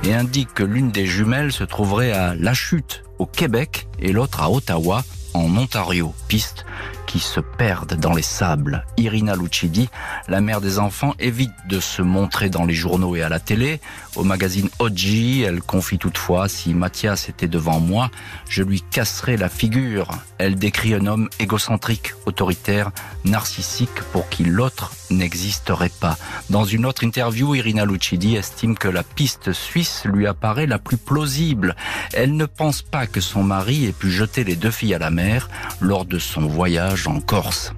Speaker 3: et indique que l'une des jumelles se trouverait à La Chute, au Québec, et l'autre à Ottawa, en Ontario. Piste qui se perdent dans les sables. Irina Lucidi, la mère des enfants, évite de se montrer dans les journaux et à la télé. Au magazine Oji, elle confie toutefois si Mathias était devant moi, je lui casserais la figure. Elle décrit un homme égocentrique, autoritaire, narcissique pour qui l'autre n'existerait pas. Dans une autre interview, Irina Lucidi estime que la piste suisse lui apparaît la plus plausible. Elle ne pense pas que son mari ait pu jeter les deux filles à la mer lors de son voyage en Corse.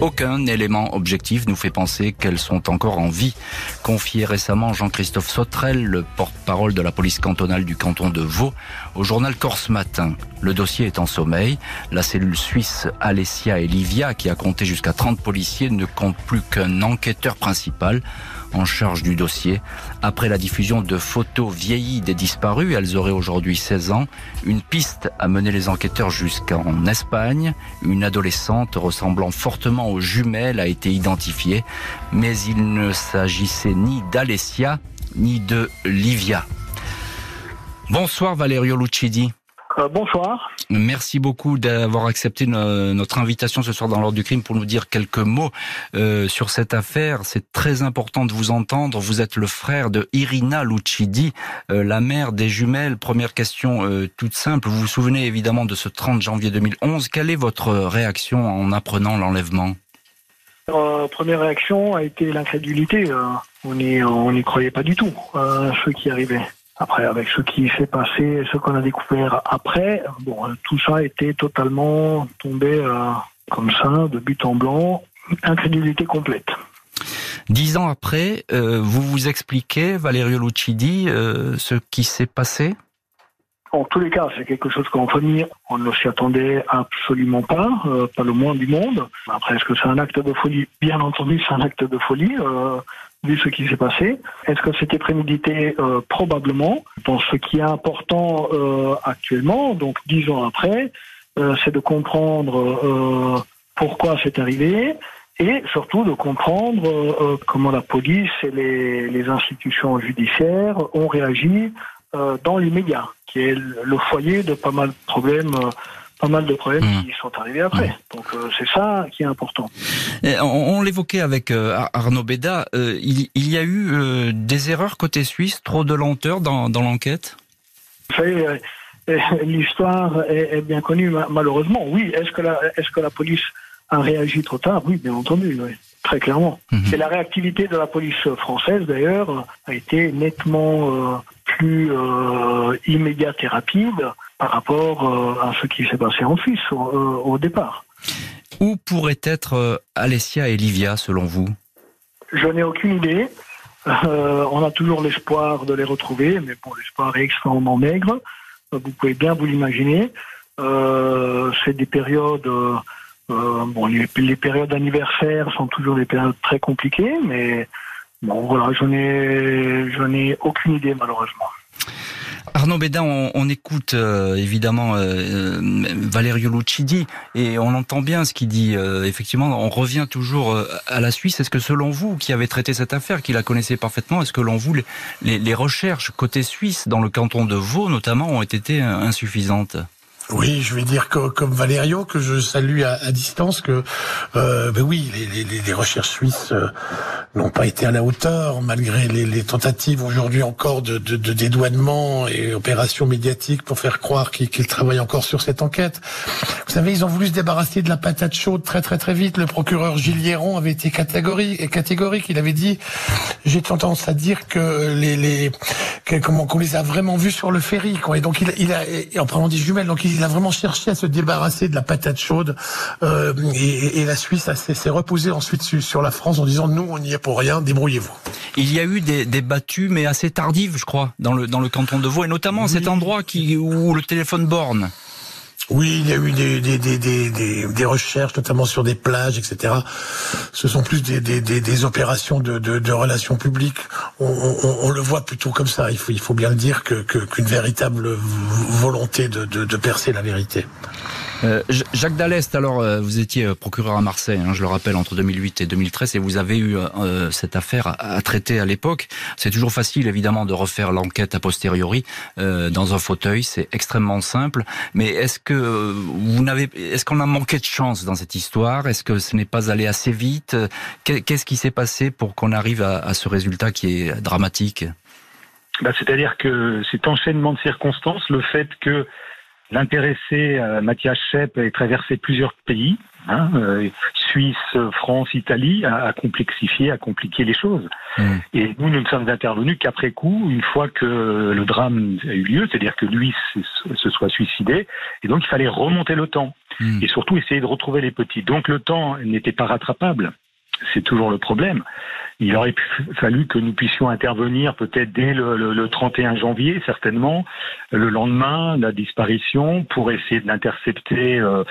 Speaker 3: Aucun élément objectif nous fait penser qu'elles sont encore en vie. Confié récemment Jean-Christophe Sautrel, le porte-parole de la police cantonale du canton de Vaud, au journal Corse Matin. Le dossier est en sommeil. La cellule suisse Alessia et Livia, qui a compté jusqu'à 30 policiers, ne compte plus qu'un enquêteur principal en charge du dossier. Après la diffusion de photos vieillies des disparus, elles auraient aujourd'hui 16 ans, une piste a mené les enquêteurs jusqu'en Espagne. Une adolescente ressemblant fortement aux jumelles a été identifiée, mais il ne s'agissait ni d'Alessia ni de Livia. Bonsoir Valerio Lucidi.
Speaker 7: Euh, bonsoir.
Speaker 3: Merci beaucoup d'avoir accepté notre invitation ce soir dans l'ordre du crime pour nous dire quelques mots euh, sur cette affaire. C'est très important de vous entendre. Vous êtes le frère de Irina Lucidi, euh, la mère des jumelles. Première question toute simple. Vous vous souvenez évidemment de ce 30 janvier 2011. Quelle est votre réaction en apprenant l'enlèvement?
Speaker 7: Première réaction a été l'incrédulité. on n'y croyait pas du tout à ce qui arrivait. Après, avec ce qui s'est passé, ce qu'on a découvert après, bon, tout ça était totalement tombé euh, comme ça, de but en blanc, incrédulité complète.
Speaker 3: Dix ans après, euh, vous vous expliquez, Valerio Lucidi, euh, ce qui s'est passé?
Speaker 7: En tous les cas, c'est quelque chose qu'en famille, on ne s'y attendait absolument pas, euh, pas le moins du monde. Après, est-ce que c'est un acte de folie? Bien entendu, c'est un acte de folie, euh, vu ce qui s'est passé. Est-ce que c'était prémédité euh, Probablement. Dans ce qui est important euh, actuellement, donc dix ans après, euh, c'est de comprendre euh, pourquoi c'est arrivé et surtout de comprendre euh, comment la police et les, les institutions judiciaires ont réagi euh, dans l'immédiat, qui est le foyer de pas mal de problèmes, pas mal de problèmes
Speaker 3: Mmh.
Speaker 7: qui sont arrivés après. Donc euh, c'est ça qui est important.
Speaker 3: Et on on l'évoquait avec euh, Ar- Arnaud Béda, euh, il, il y a eu des erreurs côté suisse, trop de lenteur dans, dans l'enquête?
Speaker 7: Vous savez, l'histoire est, est bien connue ma- malheureusement. Oui, est-ce que la est-ce que la police a réagi trop tard? Oui, bien entendu, oui, très clairement.
Speaker 3: Mhm.
Speaker 7: Et la réactivité de la police française, d'ailleurs, a été nettement plus immédiate et rapide par rapport euh, à ce qui s'est passé en Suisse au, euh, au départ.
Speaker 3: Où pourraient être euh, Alessia et Livia, selon vous?
Speaker 7: Je n'ai aucune idée. Euh, on a toujours l'espoir de les retrouver, mais bon, l'espoir est extrêmement maigre. Vous pouvez bien vous l'imaginer. Euh, c'est des périodes. euh, bon, les, les périodes anniversaires sont toujours des périodes très compliquées, mais bon, voilà, je n'ai, je n'ai aucune idée malheureusement.
Speaker 3: Arnaud Béda, on, écoute euh, évidemment euh, euh, Valerio Lucidi et on entend bien ce qu'il dit. Euh, effectivement, on revient toujours euh, à la Suisse. Est-ce que selon vous, qui avez traité cette affaire, qui la connaissez parfaitement, est-ce que selon vous, les, recherches côté suisse, dans le canton de Vaud notamment, ont été insuffisantes?
Speaker 5: Oui, je vais dire que, comme Valerio, que je salue à, à distance, que euh, ben oui, les, les, les recherches suisses euh, n'ont pas été à la hauteur, malgré les, les tentatives aujourd'hui encore de, de, de dédouanement et opérations médiatiques pour faire croire qu'ils qu'ils travaillent encore sur cette enquête. Vous savez, ils ont voulu se débarrasser de la patate chaude très très très vite. Le procureur Gilles Hieron avait été catégorique, catégorique. Il avait dit, j'ai tendance à dire que les, les comment qu'on les a vraiment vus sur le ferry, quoi. Et donc il, il a, et en parlant des jumelles, donc il a vraiment cherché à se débarrasser de la patate chaude. Euh, et, et la Suisse a- s'est reposée ensuite sur, sur la France en disant nous on n'y est pour rien, débrouillez-vous.
Speaker 3: Il y a eu des, des battues, mais assez tardives, je crois, dans le, dans le canton de Vaud, et notamment cet endroit qui, où le téléphone borne.
Speaker 5: Oui, il y a eu des, des, des, des, des, recherches, notamment sur des plages, etc. Ce sont plus des, des, des, opérations de, de, de relations publiques. On, on, on le voit plutôt comme ça. Il faut, il faut bien le dire que qu'une véritable volonté de, de, de percer la vérité.
Speaker 3: Euh, Jacques Dallest, alors euh, vous étiez euh, procureur à Marseille, hein, je le rappelle, entre 2008 et 2013, et vous avez eu euh, cette affaire à, traiter à l'époque. C'est toujours facile, évidemment, de refaire l'enquête a posteriori euh, dans un fauteuil, c'est extrêmement simple. Mais est-ce que vous n'avez, est-ce qu'on a manqué de chance dans cette histoire? Est-ce que ce n'est pas allé assez vite? Qu'est- Qu'est-ce qui s'est passé pour qu'on arrive à, à ce résultat qui est dramatique?
Speaker 6: Bah, C'est-à-dire que cet enchaînement de circonstances, le fait que l'intéressé euh, Mathias Schepp ait traversé plusieurs pays, hein, euh, Suisse, France, Italie, a, a complexifié, a compliqué les choses.
Speaker 3: Mm.
Speaker 6: Et nous, nous ne sommes intervenus qu'après coup, une fois que le drame a eu lieu, c'est-à-dire que lui se, se soit suicidé, et donc il fallait remonter le temps
Speaker 3: Mm.
Speaker 6: et surtout essayer de retrouver les petits. Donc le temps n'était pas rattrapable. C'est toujours le problème. Il aurait fallu que nous puissions intervenir peut-être dès le, le- le 31 janvier, certainement, le lendemain de la disparition, pour essayer de l'intercepter euh,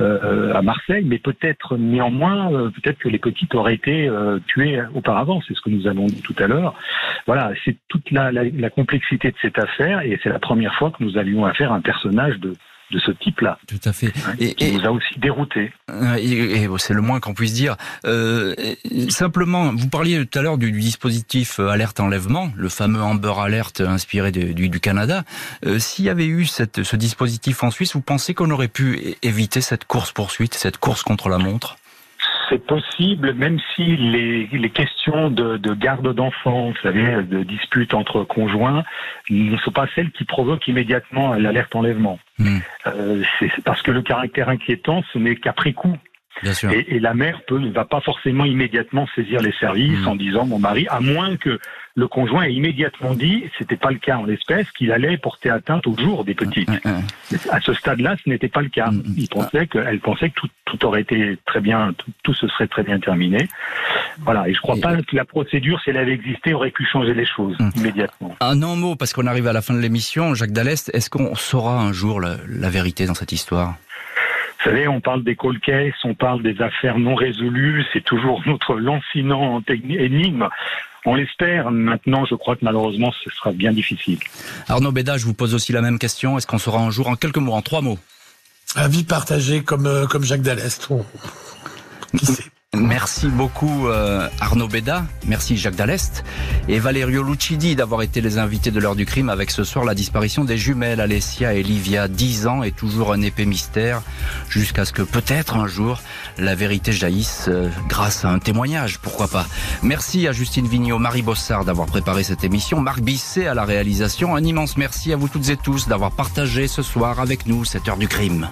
Speaker 6: euh, à Marseille. Mais peut-être néanmoins, euh, peut-être que les petites auraient été euh, tuées auparavant. C'est ce que nous avons dit tout à l'heure. Voilà, c'est toute la, la- la complexité de cette affaire, et c'est la première fois que nous avions affaire à un personnage de, de ce type-là,
Speaker 3: Tout à fait.
Speaker 6: hein,
Speaker 3: Et-
Speaker 6: qui
Speaker 3: et-
Speaker 6: nous a aussi déroutés.
Speaker 3: Euh, Et, et c'est le moins qu'on puisse dire. Euh, simplement, vous parliez tout à l'heure du, du dispositif euh, alerte enlèvement, le fameux Amber Alert inspiré de- du, du Canada. Euh, S'il y avait eu cette, ce dispositif en Suisse, vous pensez qu'on aurait pu éviter cette course poursuite, cette course contre la montre?
Speaker 6: C'est possible, même si les, les questions de, de garde d'enfants, vous savez, de disputes entre conjoints, ne sont pas celles qui provoquent immédiatement l'alerte enlèvement.
Speaker 3: Hmm.
Speaker 6: Euh, c'est parce que le caractère inquiétant, ce n'est qu'après coup.
Speaker 3: Bien sûr.
Speaker 6: Et, et la mère peut, ne va pas forcément immédiatement saisir les services
Speaker 3: Mm.
Speaker 6: en disant mon mari, à moins que le conjoint ait immédiatement dit, c'était pas le cas en l'espèce, qu'il allait porter atteinte au jour des petites.
Speaker 3: Ouais, ouais.
Speaker 6: À ce stade-là, ce n'était pas le cas.
Speaker 3: Mm.
Speaker 6: Il pensait que, elle pensait que tout, tout aurait été très bien, tout, tout se serait très bien terminé. Voilà. Et je crois
Speaker 3: Et-
Speaker 6: pas que la procédure, si elle avait existé, aurait pu changer les choses
Speaker 3: Mm.
Speaker 6: immédiatement.
Speaker 3: Un en mot, parce qu'on arrive à la fin de l'émission, Jacques Dallest, est-ce qu'on saura un jour la, la vérité dans cette histoire?
Speaker 6: Vous savez, on parle des cold cases, on parle des affaires non résolues, c'est toujours notre lancinant énigme. On l'espère. Maintenant, je crois que malheureusement, ce sera bien difficile.
Speaker 3: Arnaud Béda, je vous pose aussi la même question. Est-ce qu'on saura un jour, en quelques mots, en trois mots?
Speaker 5: Avis partagé comme, euh, comme Jacques Dallest. On- Qui sait?
Speaker 3: Merci beaucoup euh, Arnaud Béda, merci Jacques Dallest. Et Valerio Lucidi d'avoir été les invités de l'heure du crime avec ce soir la disparition des jumelles. Alessia et Livia, 10 ans et toujours un épais mystère jusqu'à ce que peut-être un jour la vérité jaillisse euh, grâce à un témoignage, pourquoi pas. Merci à Justine Vignot, Marie Bossard d'avoir préparé cette émission, Marc Bisset à la réalisation, un immense merci à vous toutes et tous d'avoir partagé ce soir avec nous cette heure du crime.